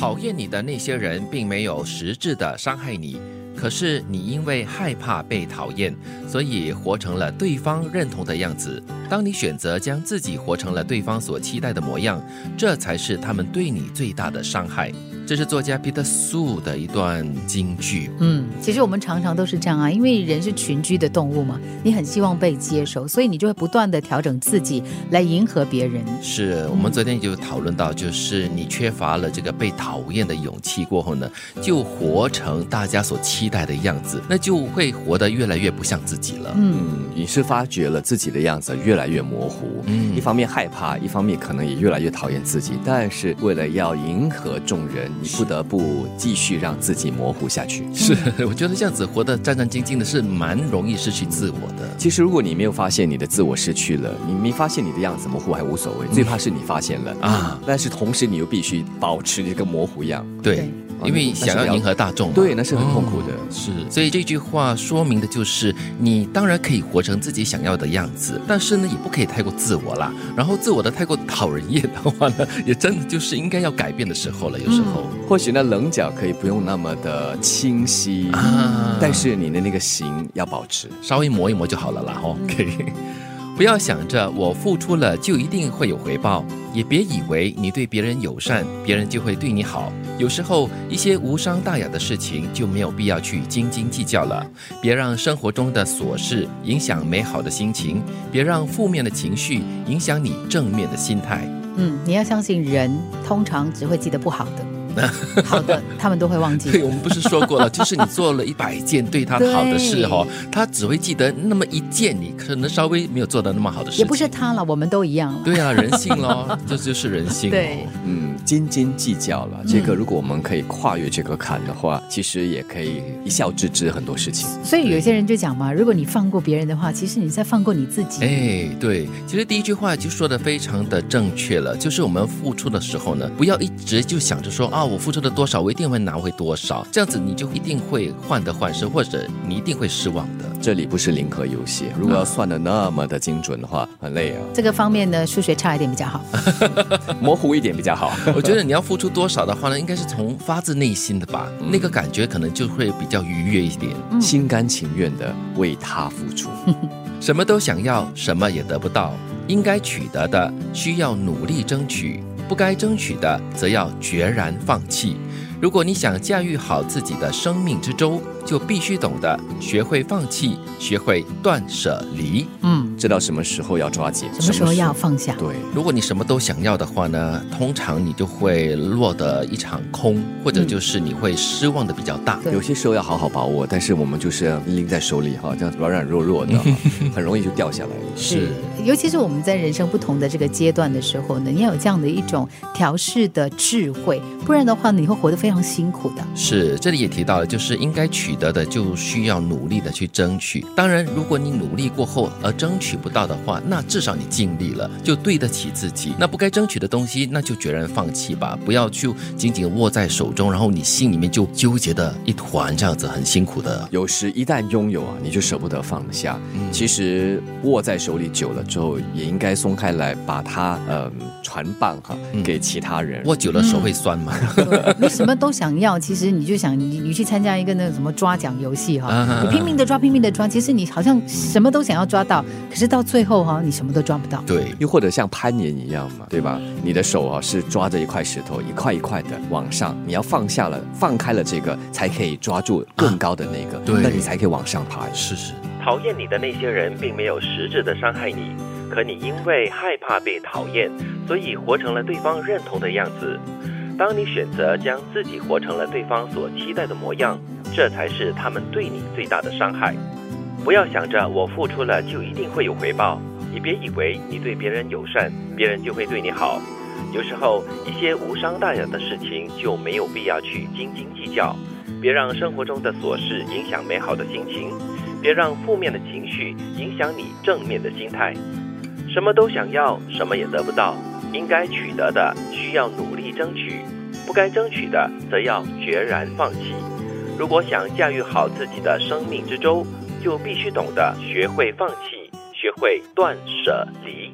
讨厌你的那些人并没有实质的伤害你，可是你因为害怕被讨厌，所以活成了对方认同的样子。当你选择将自己活成了对方所期待的模样，这才是他们对你最大的伤害。这是作家 Peter Su 的一段金句。嗯，其实我们常常都是这样啊，因为人是群居的动物嘛，你很希望被接受，所以你就会不断的调整自己来迎合别人。是我们昨天就讨论到，就是你缺乏了这个被讨厌的勇气过后呢，就活成大家所期待的样子，那就会活得越来越不像自己了。嗯，你是发觉了自己的样子越来越模糊，嗯，一方面害怕，一方面可能也越来越讨厌自己，但是为了要迎合众人。你不得不继续让自己模糊下去。是，我觉得这样子活得战战兢兢的，是蛮容易失去自我的。其实，如果你没有发现你的自我失去了，你没发现你的样子模糊还无所谓，最怕是你发现了啊。但是同时，你又必须保持这个模糊样。对。因为想要迎合大众，对，那是很痛苦的。是，所以这句话说明的就是，你当然可以活成自己想要的样子，但是呢，也不可以太过自我啦。然后自我的太过讨人厌的话呢，也真的就是应该要改变的时候了。有时候，或许呢棱角可以不用那么的清晰啊，但是你的那个形要保持，稍微磨一磨就好了啦。OK。不要想着我付出了就一定会有回报，也别以为你对别人友善，别人就会对你好。有时候一些无伤大雅的事情就没有必要去斤斤计较了。别让生活中的琐事影响美好的心情，别让负面的情绪影响你正面的心态。嗯，你要相信人通常只会记得不好的。好的，他们都会忘记。对，我们不是说过了，就是你做了一百件对他好的事哈，他只会记得那么一件，你可能稍微没有做的那么好的事。也不是他了，我们都一样了。对啊，人性咯，这就是人性。对，嗯，斤斤计较了。这个如果我们可以跨越这个坎的话，其实也可以一笑置之很多事情。所以有些人就讲嘛，如果你放过别人的话，其实你在放过你自己。哎，对，其实第一句话就说的非常的正确了，就是我们付出的时候呢，不要一直就想着说啊。我付出的多少，我一定会拿回多少，这样子你就一定会患得患失，或者你一定会失望的。这里不是零和游戏，如果要算的那么的精准的话，很累啊。这个方面呢，数学差一点比较好，模糊一点比较好。我觉得你要付出多少的话呢，应该是从发自内心的吧，那个感觉可能就会比较愉悦一点，心甘情愿的为他付出，什么都想要，什么也得不到，应该取得的需要努力争取。不该争取的，则要决然放弃。如果你想驾驭好自己的生命之舟，就必须懂得学会放弃，学会断舍离。嗯，知道什么时候要抓紧，什么时候要放下。对，如果你什么都想要的话呢，通常你就会落得一场空，或者就是你会失望的比较大。有些时候要好好把握，但是我们就是拎在手里哈，这样软软弱弱的，很容易就掉下来。是，尤其是我们在人生不同的这个阶段的时候呢，你要有这样的一种调试的智慧，不然的话，你会活得非常辛苦的。是，这里也提到了，就是应该取得的就需要努力的去争取。当然，如果你努力过后而争取不到的话，那至少你尽力了，就对得起自己。那不该争取的东西，那就决然放弃吧，不要去紧紧握在手中，然后你心里面就纠结的一团，这样子很辛苦的。有时一旦拥有啊，你就舍不得放下。其实握在手里久了之后，也应该松开来，把它呃传棒哈给其他人。握久了手会酸吗？你什么都想要，其实你就想你你去参加一个那个什么抓奖游戏哈，你拼命的抓，拼命的抓，其实你好像什么都想要抓到，可是到最后哈，你什么都抓不到。对，又或者像攀岩一样嘛，对吧？你的手啊是抓着一块石头，一块一块的往上，你要放下了，放开了这个，才可以抓住更高的那个，对，那你才可以往上爬。是是。讨厌你的那些人并没有实质的伤害你，可你因为害怕被讨厌，所以活成了对方认同的样子。当你选择将自己活成了对方所期待的模样，这才是他们对你最大的伤害。不要想着我付出了就一定会有回报，你别以为你对别人友善，别人就会对你好。有时候一些无伤大雅的事情就没有必要去斤斤计较，别让生活中的琐事影响美好的心情。别让负面的情绪影响你正面的心态。什么都想要，什么也得不到。应该取得的，需要努力争取；不该争取的，则要决然放弃。如果想驾驭好自己的生命之舟，就必须懂得学会放弃，学会断舍离。